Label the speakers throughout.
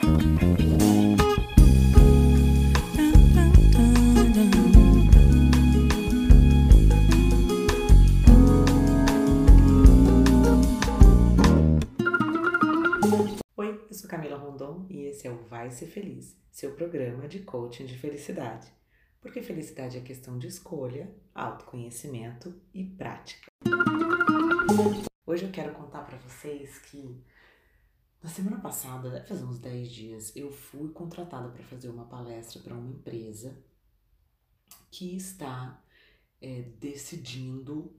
Speaker 1: Oi, eu sou Camila Rondon e esse é o Vai Ser Feliz, seu programa de coaching de felicidade. Porque felicidade é questão de escolha, autoconhecimento e prática. Hoje eu quero contar para vocês que na semana passada, deve fazer uns 10 dias, eu fui contratada para fazer uma palestra para uma empresa que está é, decidindo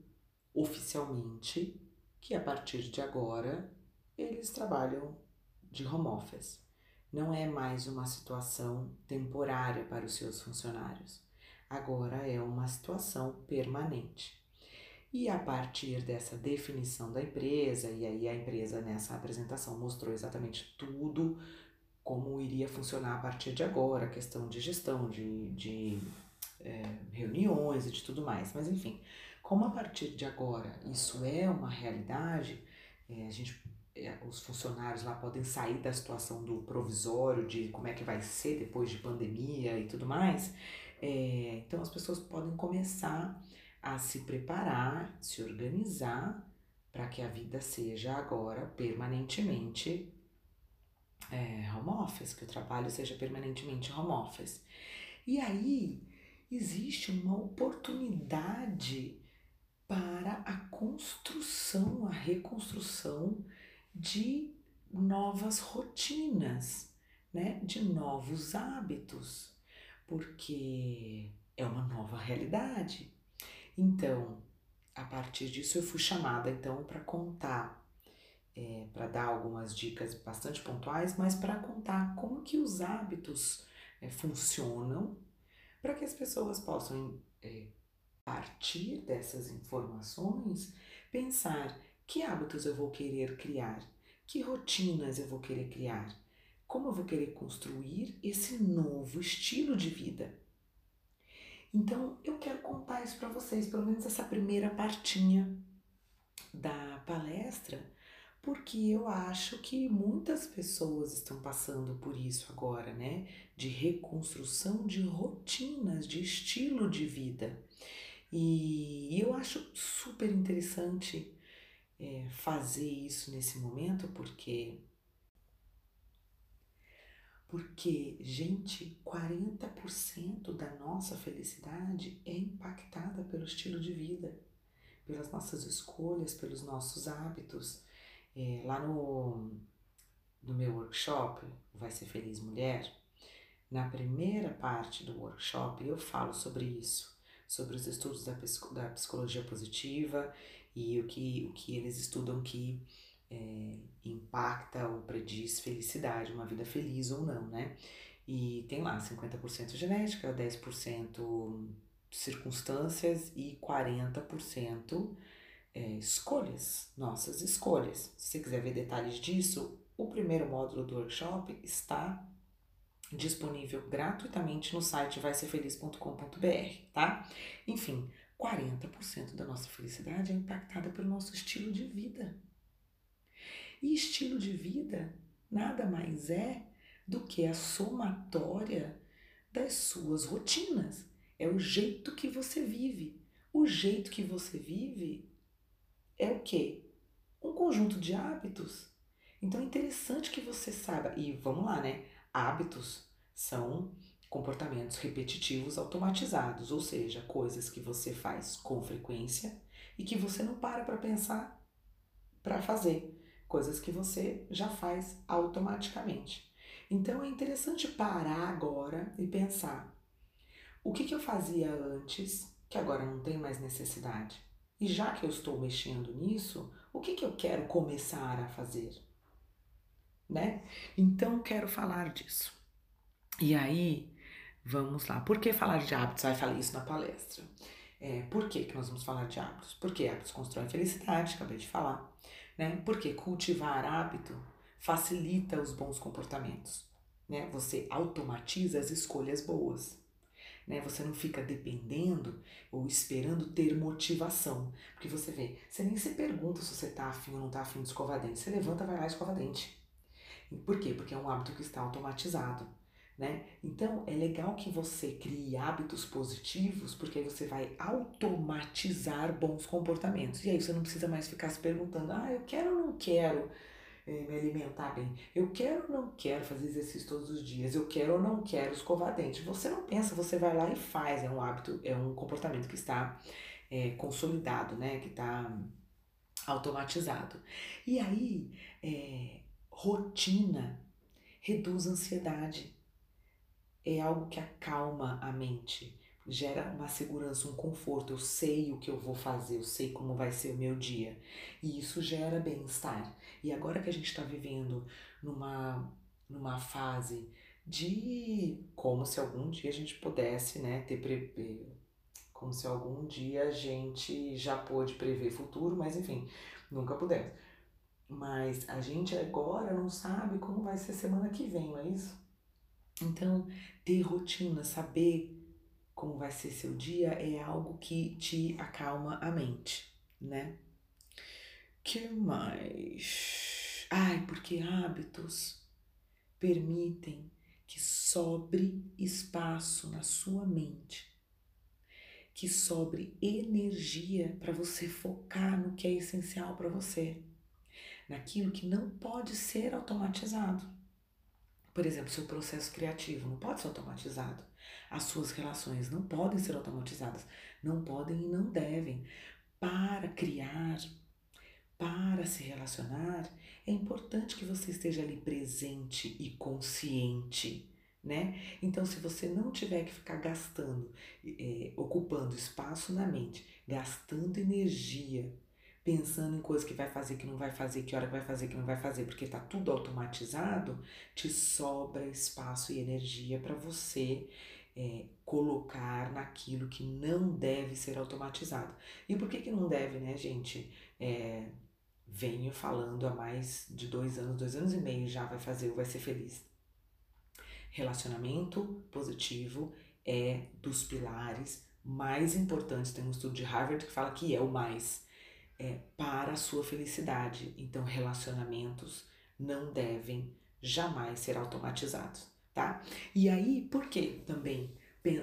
Speaker 1: oficialmente que a partir de agora eles trabalham de home office. Não é mais uma situação temporária para os seus funcionários. Agora é uma situação permanente. E a partir dessa definição da empresa, e aí a empresa nessa apresentação mostrou exatamente tudo como iria funcionar a partir de agora, a questão de gestão, de, de é, reuniões e de tudo mais. Mas enfim, como a partir de agora isso é uma realidade, é, a gente é, os funcionários lá podem sair da situação do provisório, de como é que vai ser depois de pandemia e tudo mais. É, então as pessoas podem começar a se preparar, se organizar para que a vida seja agora permanentemente é, home office, que o trabalho seja permanentemente home office. E aí existe uma oportunidade para a construção, a reconstrução de novas rotinas, né? de novos hábitos, porque é uma nova realidade. Então, a partir disso eu fui chamada então para contar, é, para dar algumas dicas bastante pontuais, mas para contar como que os hábitos é, funcionam, para que as pessoas possam é, partir dessas informações pensar que hábitos eu vou querer criar? Que rotinas eu vou querer criar? Como eu vou querer construir esse novo estilo de vida? Então, eu quero contar isso para vocês, pelo menos essa primeira partinha da palestra, porque eu acho que muitas pessoas estão passando por isso agora, né? De reconstrução de rotinas, de estilo de vida. E eu acho super interessante é, fazer isso nesse momento, porque. Porque, gente, 40% da nossa felicidade é impactada pelo estilo de vida, pelas nossas escolhas, pelos nossos hábitos. É, lá no, no meu workshop, Vai Ser Feliz Mulher, na primeira parte do workshop eu falo sobre isso, sobre os estudos da, da psicologia positiva e o que, o que eles estudam que é, impacta ou prediz felicidade, uma vida feliz ou não, né? E tem lá 50% genética, 10% circunstâncias e 40% é, escolhas, nossas escolhas. Se você quiser ver detalhes disso, o primeiro módulo do workshop está disponível gratuitamente no site vaiserfeliz.com.br, tá? Enfim, 40% da nossa felicidade é impactada pelo nosso estilo de vida. E estilo de vida nada mais é do que a somatória das suas rotinas. É o jeito que você vive. O jeito que você vive é o quê? Um conjunto de hábitos. Então é interessante que você saiba. E vamos lá, né? Hábitos são comportamentos repetitivos automatizados, ou seja, coisas que você faz com frequência e que você não para para pensar para fazer, coisas que você já faz automaticamente. Então é interessante parar agora e pensar: o que, que eu fazia antes que agora não tem mais necessidade? E já que eu estou mexendo nisso, o que, que eu quero começar a fazer? Né? Então quero falar disso. E aí, Vamos lá. Por que falar de hábitos? Vai falar isso na palestra. É, por que, que nós vamos falar de hábitos? Porque hábitos constroem felicidade, acabei de falar. Né? Porque cultivar hábito facilita os bons comportamentos. Né? Você automatiza as escolhas boas. Né? Você não fica dependendo ou esperando ter motivação. Porque você vê, você nem se pergunta se você está afim ou não está afim de escovar dente. Você levanta, vai lá e escova dente. Por quê? Porque é um hábito que está automatizado. Né? Então é legal que você crie hábitos positivos, porque aí você vai automatizar bons comportamentos. E aí você não precisa mais ficar se perguntando: ah, eu quero ou não quero eh, me alimentar bem? Eu quero ou não quero fazer exercício todos os dias? Eu quero ou não quero escovar dente? Você não pensa, você vai lá e faz. É um hábito, é um comportamento que está é, consolidado, né? Que está automatizado. E aí, é, rotina reduz ansiedade é algo que acalma a mente, gera uma segurança, um conforto. Eu sei o que eu vou fazer, eu sei como vai ser o meu dia. E isso gera bem-estar. E agora que a gente está vivendo numa, numa fase de como se algum dia a gente pudesse né, ter pre... como se algum dia a gente já pôde prever futuro, mas enfim, nunca pudemos. Mas a gente agora não sabe como vai ser semana que vem, não é isso? Então, ter rotina, saber como vai ser seu dia é algo que te acalma a mente, né? Que mais? Ai, porque hábitos permitem que sobre espaço na sua mente, que sobre energia para você focar no que é essencial para você, naquilo que não pode ser automatizado. Por exemplo, seu processo criativo não pode ser automatizado. As suas relações não podem ser automatizadas. Não podem e não devem. Para criar, para se relacionar, é importante que você esteja ali presente e consciente. Né? Então, se você não tiver que ficar gastando, é, ocupando espaço na mente, gastando energia pensando em coisas que vai fazer, que não vai fazer, que hora que vai fazer, que não vai fazer, porque está tudo automatizado, te sobra espaço e energia para você é, colocar naquilo que não deve ser automatizado. E por que, que não deve, né, gente? É, venho falando há mais de dois anos, dois anos e meio já vai fazer Vai Ser Feliz. Relacionamento positivo é dos pilares mais importantes. Tem um estudo de Harvard que fala que é o mais é, para a sua felicidade. Então, relacionamentos não devem jamais ser automatizados, tá? E aí, por que também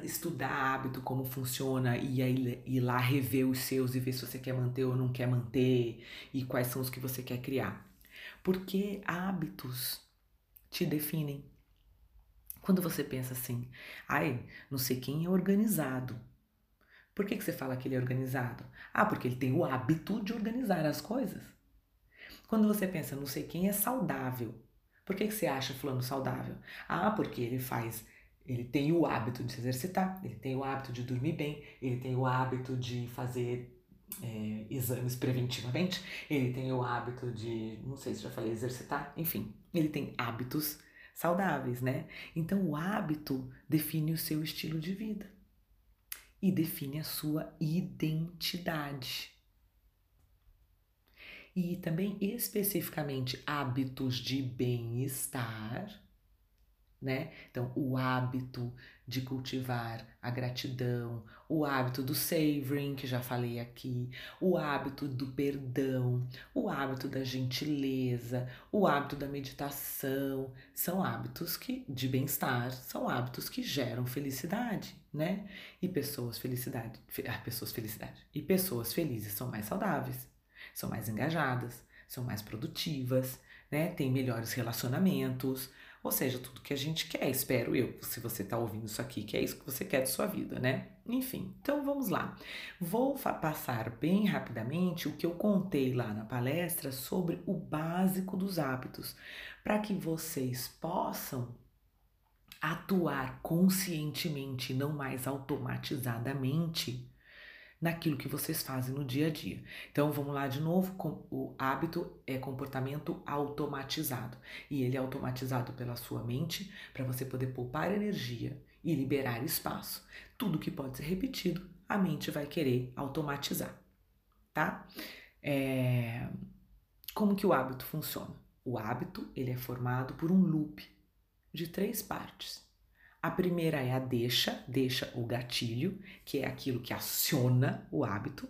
Speaker 1: estudar hábito, como funciona, e aí ir lá rever os seus e ver se você quer manter ou não quer manter, e quais são os que você quer criar? Porque hábitos te definem. Quando você pensa assim, ai, não sei quem é organizado, por que, que você fala que ele é organizado? Ah, porque ele tem o hábito de organizar as coisas. Quando você pensa, não sei quem é saudável, por que, que você acha fulano saudável? Ah, porque ele faz, ele tem o hábito de se exercitar, ele tem o hábito de dormir bem, ele tem o hábito de fazer é, exames preventivamente, ele tem o hábito de, não sei se já falei, exercitar, enfim, ele tem hábitos saudáveis, né? Então o hábito define o seu estilo de vida e define a sua identidade. E também especificamente hábitos de bem-estar né? Então, o hábito de cultivar a gratidão, o hábito do savoring, que já falei aqui, o hábito do perdão, o hábito da gentileza, o hábito da meditação, são hábitos que de bem-estar, são hábitos que geram felicidade, né? E pessoas felicidade, ah, pessoas felicidade. E pessoas felizes são mais saudáveis, são mais engajadas, são mais produtivas, né? Têm melhores relacionamentos, ou seja, tudo que a gente quer, espero eu, se você está ouvindo isso aqui, que é isso que você quer de sua vida, né? Enfim, então vamos lá. Vou passar bem rapidamente o que eu contei lá na palestra sobre o básico dos hábitos, para que vocês possam atuar conscientemente, não mais automatizadamente naquilo que vocês fazem no dia a dia. Então vamos lá de novo, o hábito é comportamento automatizado e ele é automatizado pela sua mente para você poder poupar energia e liberar espaço. Tudo que pode ser repetido, a mente vai querer automatizar, tá? É... Como que o hábito funciona? O hábito ele é formado por um loop de três partes. A primeira é a deixa, deixa o gatilho, que é aquilo que aciona o hábito.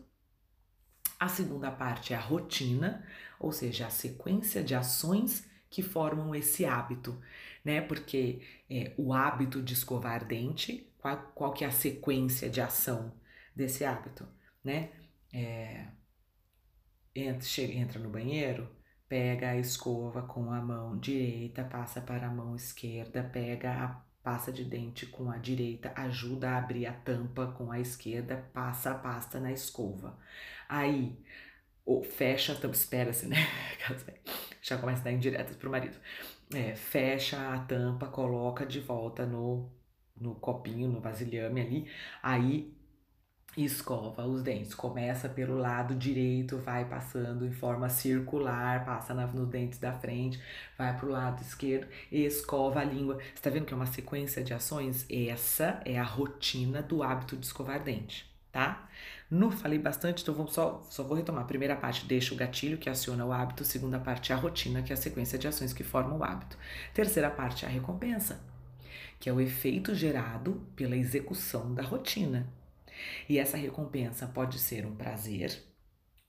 Speaker 1: A segunda parte é a rotina, ou seja, a sequência de ações que formam esse hábito, né? Porque é, o hábito de escovar dente, qual, qual que é a sequência de ação desse hábito, né? É, entra, chega, entra no banheiro, pega a escova com a mão direita, passa para a mão esquerda, pega a pasta de dente com a direita, ajuda a abrir a tampa com a esquerda, passa a pasta na escova. Aí, ou fecha a tampa, espera-se, né? Já começa a dar indiretas pro marido. É, fecha a tampa, coloca de volta no, no copinho, no vasilhame ali. Aí escova os dentes. Começa pelo lado direito, vai passando em forma circular, passa na, nos dentes da frente, vai para o lado esquerdo, escova a língua. Você está vendo que é uma sequência de ações? Essa é a rotina do hábito de escovar dente, tá? No falei bastante, então vamos só, só vou retomar. Primeira parte deixa o gatilho que aciona o hábito, segunda parte a rotina, que é a sequência de ações que formam o hábito. Terceira parte a recompensa, que é o efeito gerado pela execução da rotina. E essa recompensa pode ser um prazer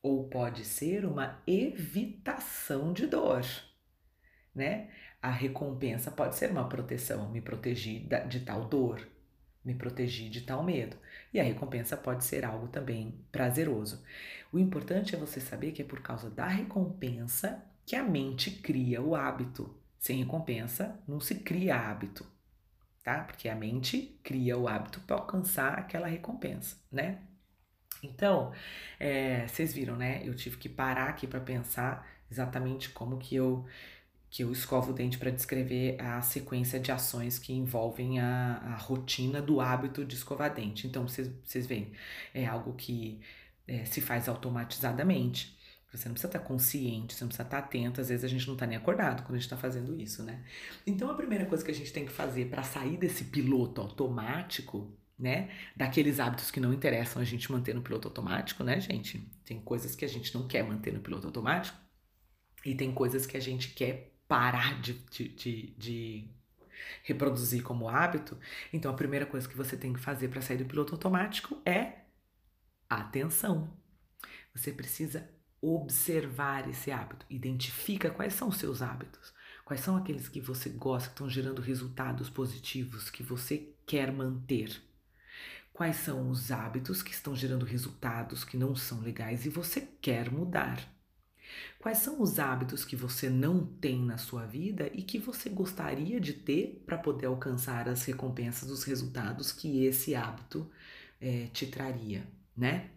Speaker 1: ou pode ser uma evitação de dor, né? A recompensa pode ser uma proteção, me protegi de tal dor, me protegi de tal medo. E a recompensa pode ser algo também prazeroso. O importante é você saber que é por causa da recompensa que a mente cria o hábito. Sem recompensa, não se cria hábito tá? Porque a mente cria o hábito para alcançar aquela recompensa, né? Então, é, vocês viram, né? Eu tive que parar aqui para pensar exatamente como que eu que eu escovo o dente para descrever a sequência de ações que envolvem a, a rotina do hábito de escovar dente. Então, vocês veem, é algo que é, se faz automatizadamente. Você não precisa estar consciente, você não precisa estar atento. Às vezes a gente não está nem acordado quando a gente está fazendo isso, né? Então a primeira coisa que a gente tem que fazer para sair desse piloto automático, né? Daqueles hábitos que não interessam a gente manter no piloto automático, né, gente? Tem coisas que a gente não quer manter no piloto automático e tem coisas que a gente quer parar de, de, de, de reproduzir como hábito. Então a primeira coisa que você tem que fazer para sair do piloto automático é atenção. Você precisa observar esse hábito. Identifica quais são os seus hábitos. Quais são aqueles que você gosta, que estão gerando resultados positivos, que você quer manter. Quais são os hábitos que estão gerando resultados que não são legais e você quer mudar. Quais são os hábitos que você não tem na sua vida e que você gostaria de ter para poder alcançar as recompensas, os resultados que esse hábito é, te traria, né?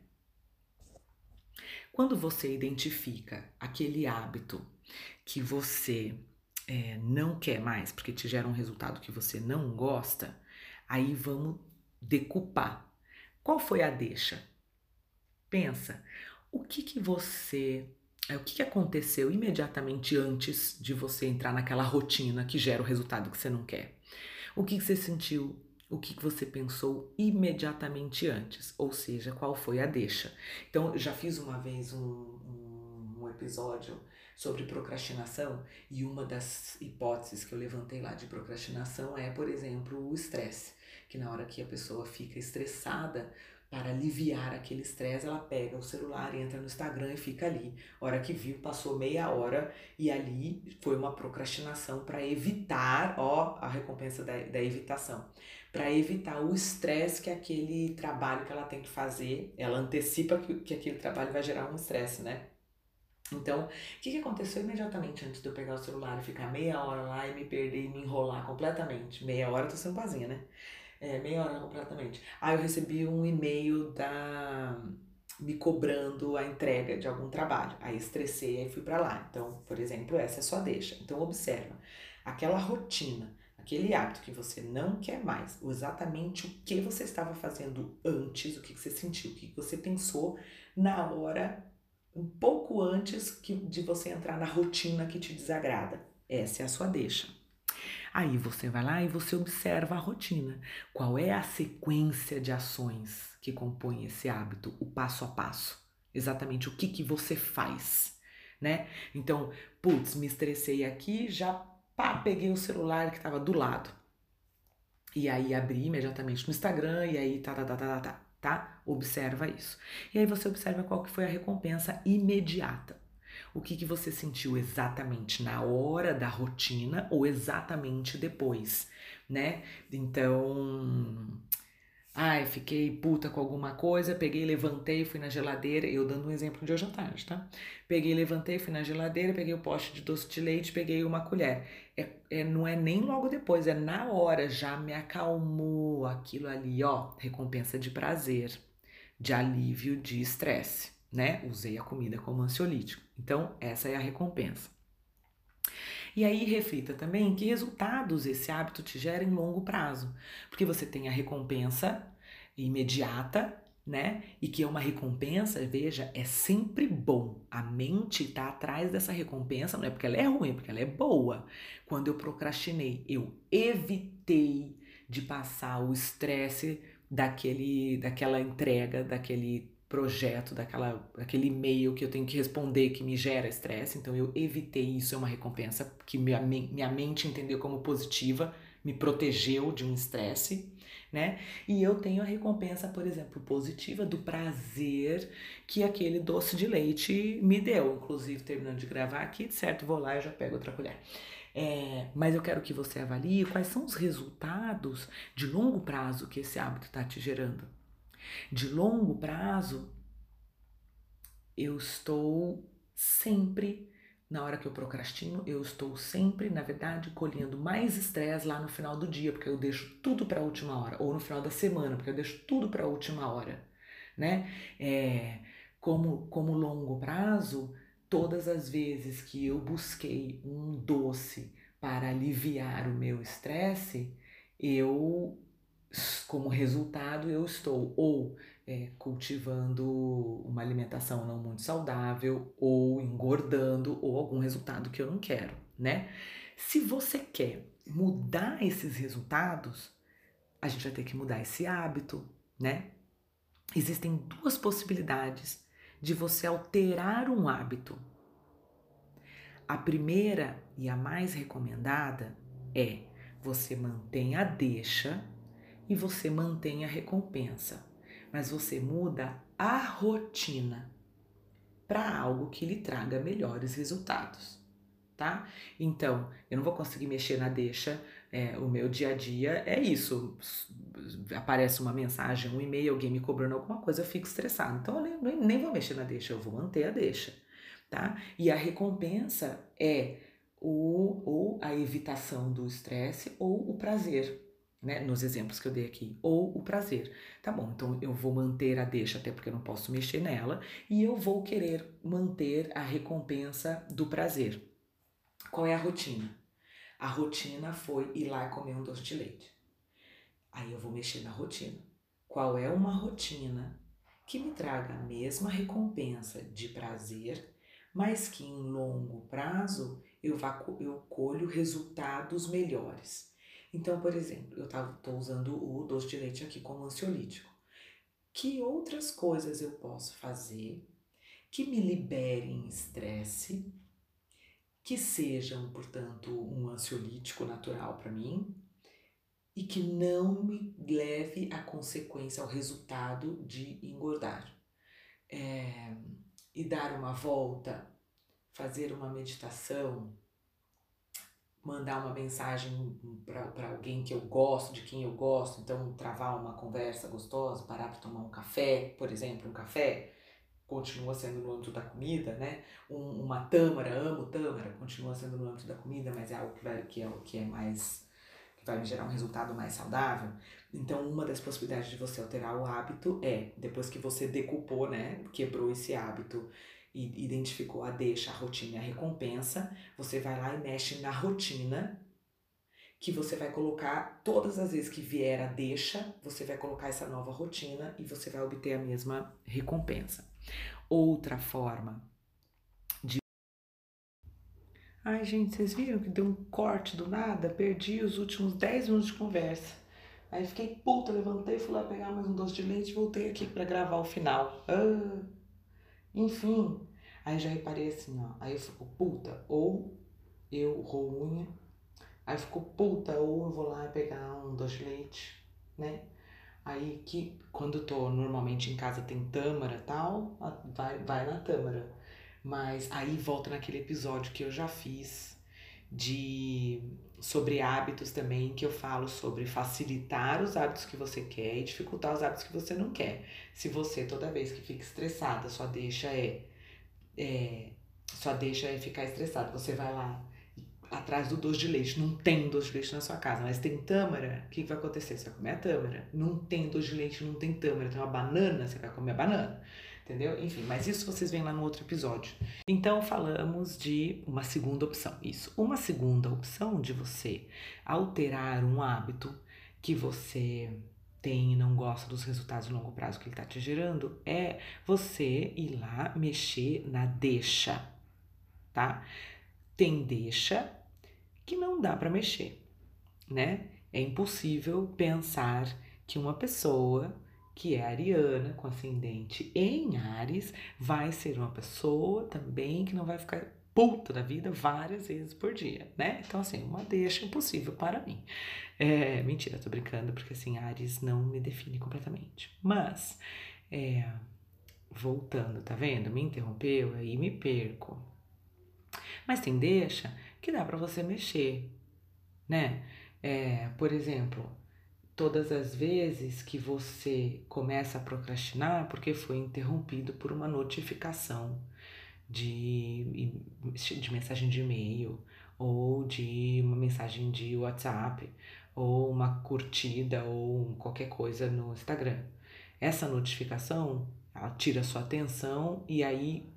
Speaker 1: Quando você identifica aquele hábito que você é, não quer mais, porque te gera um resultado que você não gosta, aí vamos decupar. Qual foi a deixa? Pensa, o que que você, é, o que, que aconteceu imediatamente antes de você entrar naquela rotina que gera o resultado que você não quer? O que, que você sentiu o que você pensou imediatamente antes, ou seja, qual foi a deixa. Então, já fiz uma vez um, um, um episódio sobre procrastinação e uma das hipóteses que eu levantei lá de procrastinação é, por exemplo, o estresse, que na hora que a pessoa fica estressada, para aliviar aquele estresse, ela pega o celular, entra no Instagram e fica ali. Hora que viu, passou meia hora e ali foi uma procrastinação para evitar, ó, a recompensa da, da evitação para evitar o estresse que aquele trabalho que ela tem que fazer, ela antecipa que, que aquele trabalho vai gerar um estresse, né? Então, o que, que aconteceu imediatamente antes de eu pegar o celular e ficar meia hora lá e me perder e me enrolar completamente? Meia hora eu tô sendo pazinha, né? É, meia hora completamente. Aí eu recebi um e-mail da me cobrando a entrega de algum trabalho. Aí estressei e fui para lá. Então, por exemplo, essa é só deixa. Então observa aquela rotina aquele hábito que você não quer mais, exatamente o que você estava fazendo antes, o que você sentiu, o que você pensou na hora, um pouco antes que, de você entrar na rotina que te desagrada. Essa é a sua deixa. Aí você vai lá e você observa a rotina. Qual é a sequência de ações que compõe esse hábito, o passo a passo? Exatamente o que, que você faz, né? Então, putz, me estressei aqui, já Pá, peguei o celular que estava do lado. E aí abri imediatamente no Instagram e aí tá, tá, tá, tá, tá, tá, Observa isso. E aí você observa qual que foi a recompensa imediata. O que, que você sentiu exatamente na hora da rotina ou exatamente depois, né? Então, Ai, fiquei puta com alguma coisa, peguei, levantei, fui na geladeira, eu dando um exemplo de hoje à tarde, tá? Peguei, levantei, fui na geladeira, peguei o pote de doce de leite, peguei uma colher. É, é, não é nem logo depois, é na hora, já me acalmou aquilo ali, ó, recompensa de prazer, de alívio de estresse, né? Usei a comida como ansiolítico. Então, essa é a recompensa. E aí reflita também que resultados esse hábito te gera em longo prazo, porque você tem a recompensa imediata, né? E que é uma recompensa, veja, é sempre bom. A mente está atrás dessa recompensa, não é porque ela é ruim, é porque ela é boa. Quando eu procrastinei, eu evitei de passar o estresse daquele, daquela entrega, daquele projeto, daquela, daquele e-mail que eu tenho que responder que me gera estresse. Então eu evitei isso, é uma recompensa que minha, minha mente entendeu como positiva, me protegeu de um estresse, né? E eu tenho a recompensa, por exemplo, positiva do prazer que aquele doce de leite me deu. Inclusive, terminando de gravar aqui, certo, vou lá e já pego outra colher. É, mas eu quero que você avalie quais são os resultados de longo prazo que esse hábito está te gerando. De longo prazo, eu estou sempre, na hora que eu procrastino, eu estou sempre, na verdade, colhendo mais estresse lá no final do dia, porque eu deixo tudo para a última hora, ou no final da semana, porque eu deixo tudo para a última hora, né? É, como, como longo prazo, todas as vezes que eu busquei um doce para aliviar o meu estresse, eu como resultado, eu estou ou é, cultivando uma alimentação não muito saudável, ou engordando, ou algum resultado que eu não quero, né? Se você quer mudar esses resultados, a gente vai ter que mudar esse hábito, né? Existem duas possibilidades de você alterar um hábito. A primeira e a mais recomendada é você mantém a deixa e você mantém a recompensa, mas você muda a rotina para algo que lhe traga melhores resultados, tá? Então, eu não vou conseguir mexer na deixa, é, o meu dia a dia é isso. Aparece uma mensagem, um e-mail, alguém me cobrando alguma coisa, eu fico estressado. Então, eu nem, nem vou mexer na deixa, eu vou manter a deixa, tá? E a recompensa é o, ou a evitação do estresse ou o prazer né, nos exemplos que eu dei aqui, ou o prazer. Tá bom, então eu vou manter a deixa, até porque eu não posso mexer nela, e eu vou querer manter a recompensa do prazer. Qual é a rotina? A rotina foi ir lá comer um doce de leite. Aí eu vou mexer na rotina. Qual é uma rotina que me traga a mesma recompensa de prazer, mas que em longo prazo eu, vá, eu colho resultados melhores? Então, por exemplo, eu estou usando o doce de leite aqui como ansiolítico. Que outras coisas eu posso fazer que me liberem estresse, que sejam, portanto, um ansiolítico natural para mim e que não me leve a consequência, ao resultado de engordar. É, e dar uma volta, fazer uma meditação, mandar uma mensagem para alguém que eu gosto, de quem eu gosto, então travar uma conversa gostosa, parar para tomar um café, por exemplo, um café, continua sendo no âmbito da comida, né? Um, uma tâmara, amo tâmara, continua sendo no âmbito da comida, mas é algo que, vai, que, é, que é mais que vai me gerar um resultado mais saudável. Então, uma das possibilidades de você alterar o hábito é, depois que você decupou, né, quebrou esse hábito e identificou a deixa, a rotina e a recompensa, você vai lá e mexe na rotina, que você vai colocar todas as vezes que vier a deixa, você vai colocar essa nova rotina e você vai obter a mesma recompensa. Outra forma de. Ai, gente, vocês viram que deu um corte do nada? Perdi os últimos 10 minutos de conversa. Aí fiquei puta, levantei, fui lá pegar mais um doce de leite e voltei aqui para gravar o final. Ah. Enfim, aí já reparei assim, ó. Aí eu fico puta, ou eu roo unha. Aí ficou puta, ou eu vou lá pegar um doce leite, né? Aí que quando eu tô normalmente em casa tem tâmara tal, vai, vai na tâmara. Mas aí volta naquele episódio que eu já fiz de sobre hábitos também, que eu falo sobre facilitar os hábitos que você quer e dificultar os hábitos que você não quer. Se você toda vez que fica estressada, só deixa é, é só deixa é ficar estressado, você vai lá atrás do doce de leite. Não tem doce de leite na sua casa, mas tem tâmara. O que, vai acontecer? Você vai comer a tâmara. Não tem doce de leite, não tem tâmara. Tem uma banana, você vai comer a banana. Entendeu? Enfim, mas isso vocês veem lá no outro episódio. Então falamos de uma segunda opção. Isso. Uma segunda opção de você alterar um hábito que você tem e não gosta dos resultados de longo prazo que ele está te gerando é você ir lá mexer na deixa, tá? Tem deixa que não dá para mexer, né? É impossível pensar que uma pessoa que é ariana, com ascendente em Ares, vai ser uma pessoa também que não vai ficar puta da vida várias vezes por dia, né? Então, assim, uma deixa impossível para mim. É, mentira, tô brincando, porque assim, Ares não me define completamente. Mas, é, voltando, tá vendo? Me interrompeu, aí me perco. Mas tem deixa que dá para você mexer, né? É, por exemplo, todas as vezes que você começa a procrastinar porque foi interrompido por uma notificação de, de mensagem de e-mail ou de uma mensagem de WhatsApp ou uma curtida ou qualquer coisa no Instagram. Essa notificação, ela tira sua atenção e aí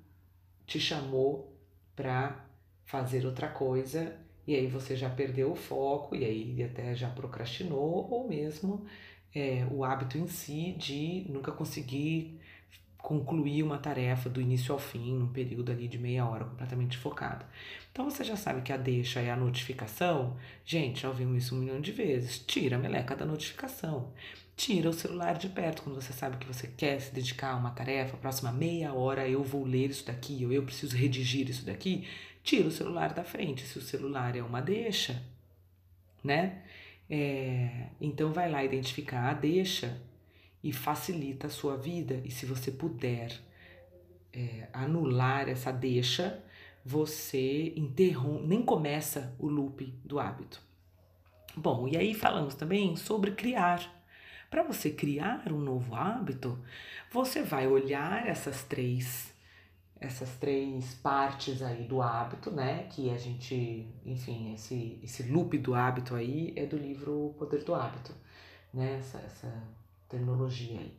Speaker 1: te chamou para fazer outra coisa e aí você já perdeu o foco e aí até já procrastinou ou mesmo é, o hábito em si de nunca conseguir concluir uma tarefa do início ao fim, num período ali de meia hora, completamente focado. Então você já sabe que a deixa é a notificação. Gente, já ouvimos isso um milhão de vezes. Tira a meleca da notificação. Tira o celular de perto quando você sabe que você quer se dedicar a uma tarefa, próxima meia hora eu vou ler isso daqui, ou eu preciso redigir isso daqui tira o celular da frente. Se o celular é uma deixa, né? É, então vai lá identificar a deixa e facilita a sua vida. E se você puder é, anular essa deixa, você interrompe, nem começa o loop do hábito. Bom, e aí falamos também sobre criar. Para você criar um novo hábito, você vai olhar essas três essas três partes aí do hábito, né? Que a gente, enfim, esse, esse loop do hábito aí é do livro O Poder do Hábito, né? Essa, essa terminologia aí.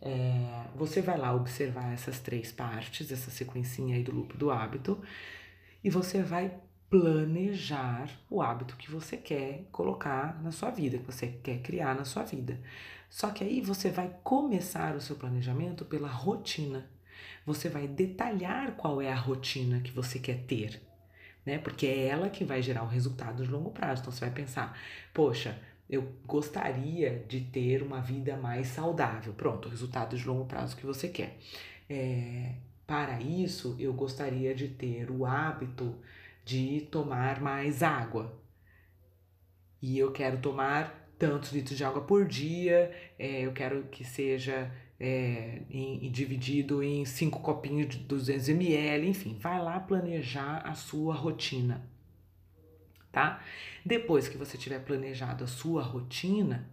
Speaker 1: É, você vai lá observar essas três partes, essa sequencinha aí do loop do hábito, e você vai planejar o hábito que você quer colocar na sua vida, que você quer criar na sua vida. Só que aí você vai começar o seu planejamento pela rotina você vai detalhar qual é a rotina que você quer ter, né? Porque é ela que vai gerar o resultado de longo prazo. Então você vai pensar, poxa, eu gostaria de ter uma vida mais saudável. Pronto, o resultado de longo prazo que você quer. É, para isso, eu gostaria de ter o hábito de tomar mais água. E eu quero tomar tantos litros de água por dia, é, eu quero que seja é, em, dividido em cinco copinhos de 200 ml, enfim, vai lá planejar a sua rotina, tá? Depois que você tiver planejado a sua rotina,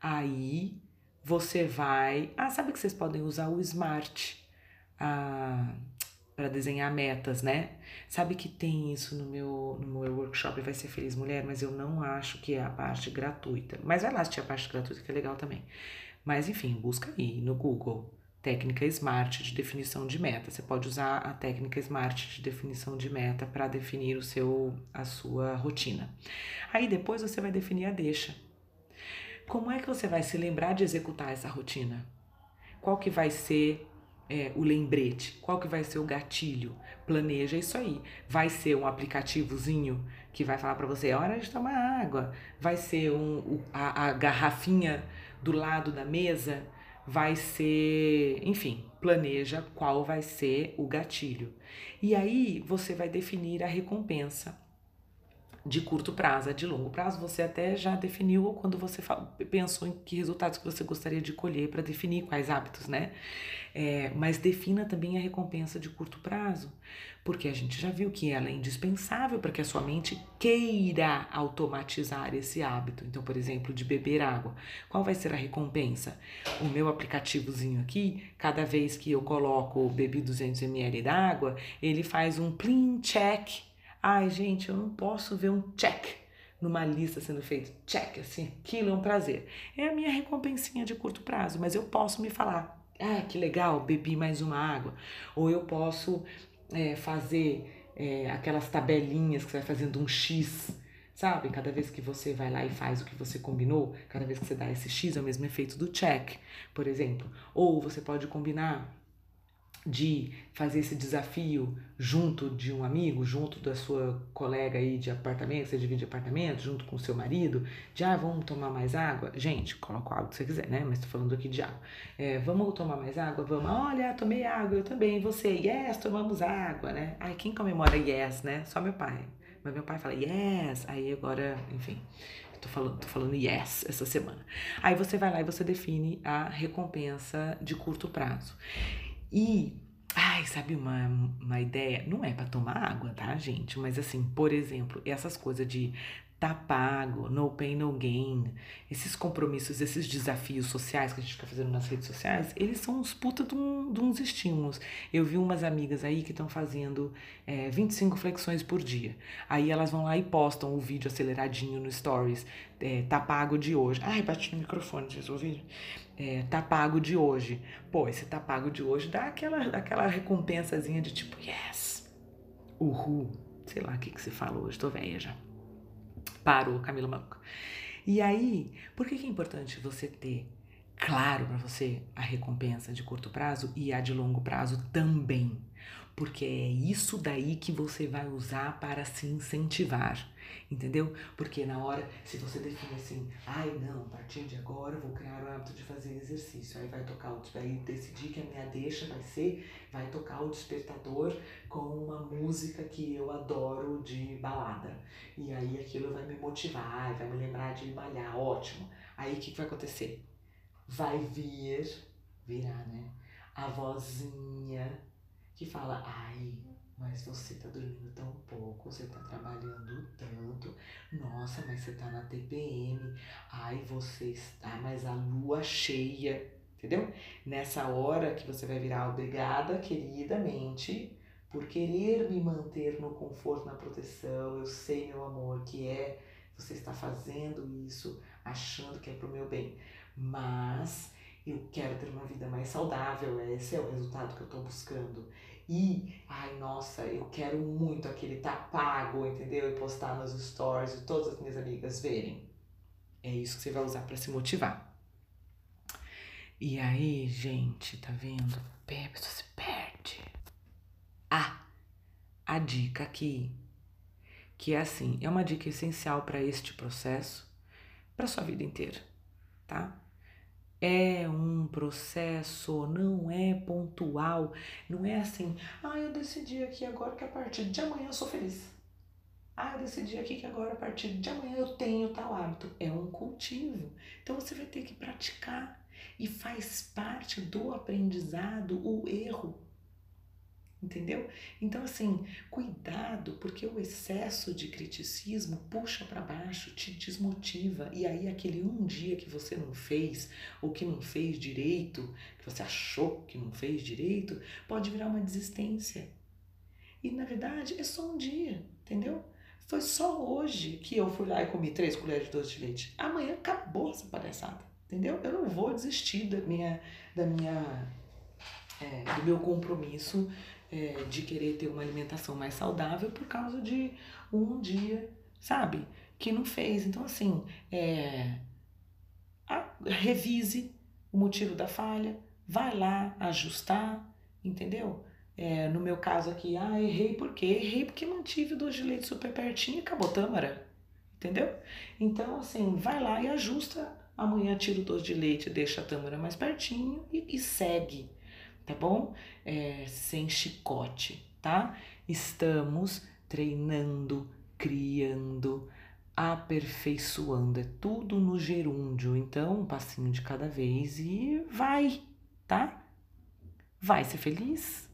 Speaker 1: aí você vai. Ah, sabe que vocês podem usar o Smart ah, para desenhar metas, né? Sabe que tem isso no meu, no meu workshop Vai Ser Feliz Mulher, mas eu não acho que é a parte gratuita. Mas vai lá assistir a parte gratuita que é legal também. Mas enfim, busca aí no Google técnica SMART de definição de meta. Você pode usar a técnica SMART de definição de meta para definir o seu a sua rotina. Aí depois você vai definir a deixa. Como é que você vai se lembrar de executar essa rotina? Qual que vai ser é, o lembrete? Qual que vai ser o gatilho? Planeja isso aí. Vai ser um aplicativozinho que vai falar para você, é hora de tomar água. Vai ser um, a, a garrafinha do lado da mesa vai ser, enfim, planeja qual vai ser o gatilho. E aí você vai definir a recompensa. De curto prazo, é de longo prazo, você até já definiu quando você pensou em que resultados que você gostaria de colher para definir quais hábitos, né? É, mas defina também a recompensa de curto prazo, porque a gente já viu que ela é indispensável para que a sua mente queira automatizar esse hábito. Então, por exemplo, de beber água. Qual vai ser a recompensa? O meu aplicativozinho aqui, cada vez que eu coloco bebi 200 ml d'água, ele faz um plim check Ai, gente, eu não posso ver um check numa lista sendo feito. Check, assim, aquilo é um prazer. É a minha recompensinha de curto prazo, mas eu posso me falar, ah, que legal, bebi mais uma água. Ou eu posso é, fazer é, aquelas tabelinhas que você vai fazendo um X, sabe? Cada vez que você vai lá e faz o que você combinou, cada vez que você dá esse X é o mesmo efeito do check, por exemplo. Ou você pode combinar de fazer esse desafio junto de um amigo, junto da sua colega aí de apartamento, você divide apartamento, junto com o seu marido, de ah, vamos tomar mais água? Gente, coloca água que você quiser, né? Mas tô falando aqui de água. É, vamos tomar mais água? Vamos, olha, tomei água, eu também, você, yes, tomamos água, né? Ai, quem comemora yes, né? Só meu pai. Mas meu pai fala yes, aí agora, enfim. Tô falando, tô falando yes essa semana. Aí você vai lá e você define a recompensa de curto prazo. E, ai, sabe uma, uma ideia? Não é para tomar água, tá, gente? Mas assim, por exemplo, essas coisas de tá pago, no pain, no gain, esses compromissos, esses desafios sociais que a gente fica fazendo nas redes sociais, eles são uns puta de, um, de uns estímulos. Eu vi umas amigas aí que estão fazendo é, 25 flexões por dia. Aí elas vão lá e postam o vídeo aceleradinho no Stories. É, tá pago de hoje. Ai, bati no microfone, vocês ouviram? É, tá pago de hoje. Pô, esse tá pago de hoje dá aquela, aquela recompensazinha de tipo, yes, uhul. Sei lá o que, que você fala hoje, tô velha já. Parou, Camila Maluca. E aí, por que, que é importante você ter claro para você a recompensa de curto prazo e a de longo prazo também? Porque é isso daí que você vai usar para se incentivar entendeu? Porque na hora, se você define assim, ai não, a partir de agora eu vou criar o hábito de fazer exercício, aí vai tocar o aí decidir que a minha deixa vai ser, vai tocar o despertador com uma música que eu adoro de balada. E aí aquilo vai me motivar, vai me lembrar de malhar, ótimo. Aí o que, que vai acontecer? Vai vir, virar, né? A vozinha que fala, ai, mas você tá dormindo tão pouco, você tá trabalhando tanto. Nossa, mas você tá na TPM. Ai, você está, mas a lua cheia, entendeu? Nessa hora que você vai virar obrigada, queridamente, por querer me manter no conforto, na proteção. Eu sei, meu amor, que é você está fazendo isso achando que é pro meu bem. Mas eu quero ter uma vida mais saudável, esse é o resultado que eu estou buscando. E, ai, nossa, eu quero muito aquele tá pago, entendeu? E postar nos stories e todas as minhas amigas verem. É isso que você vai usar para se motivar. E aí, gente, tá vendo? A se perde. Ah, a dica aqui, que é assim, é uma dica essencial para este processo, para sua vida inteira, tá? É um processo, não é pontual, não é assim, ah, eu decidi aqui agora que a partir de amanhã eu sou feliz. Ah, eu decidi aqui que agora a partir de amanhã eu tenho tal hábito. É um cultivo. Então você vai ter que praticar e faz parte do aprendizado o erro entendeu? Então, assim, cuidado, porque o excesso de criticismo puxa para baixo, te desmotiva, e aí aquele um dia que você não fez, ou que não fez direito, que você achou que não fez direito, pode virar uma desistência. E na verdade é só um dia, entendeu? Foi só hoje que eu fui lá e comi três colheres de doce de leite. Amanhã acabou essa palhaçada, entendeu? Eu não vou desistir da minha, da minha, é, do meu compromisso é, de querer ter uma alimentação mais saudável por causa de um dia, sabe? Que não fez. Então, assim, é, a, revise o motivo da falha, vai lá ajustar, entendeu? É, no meu caso aqui, ah, errei por quê? Errei porque mantive o doce de leite super pertinho e acabou tâmara, entendeu? Então, assim, vai lá e ajusta. Amanhã tira o doce de leite, deixa a tâmara mais pertinho e, e segue, tá bom? É, sem chicote, tá? Estamos treinando criando, aperfeiçoando. É tudo no gerúndio. Então, um passinho de cada vez e vai, tá? Vai ser feliz?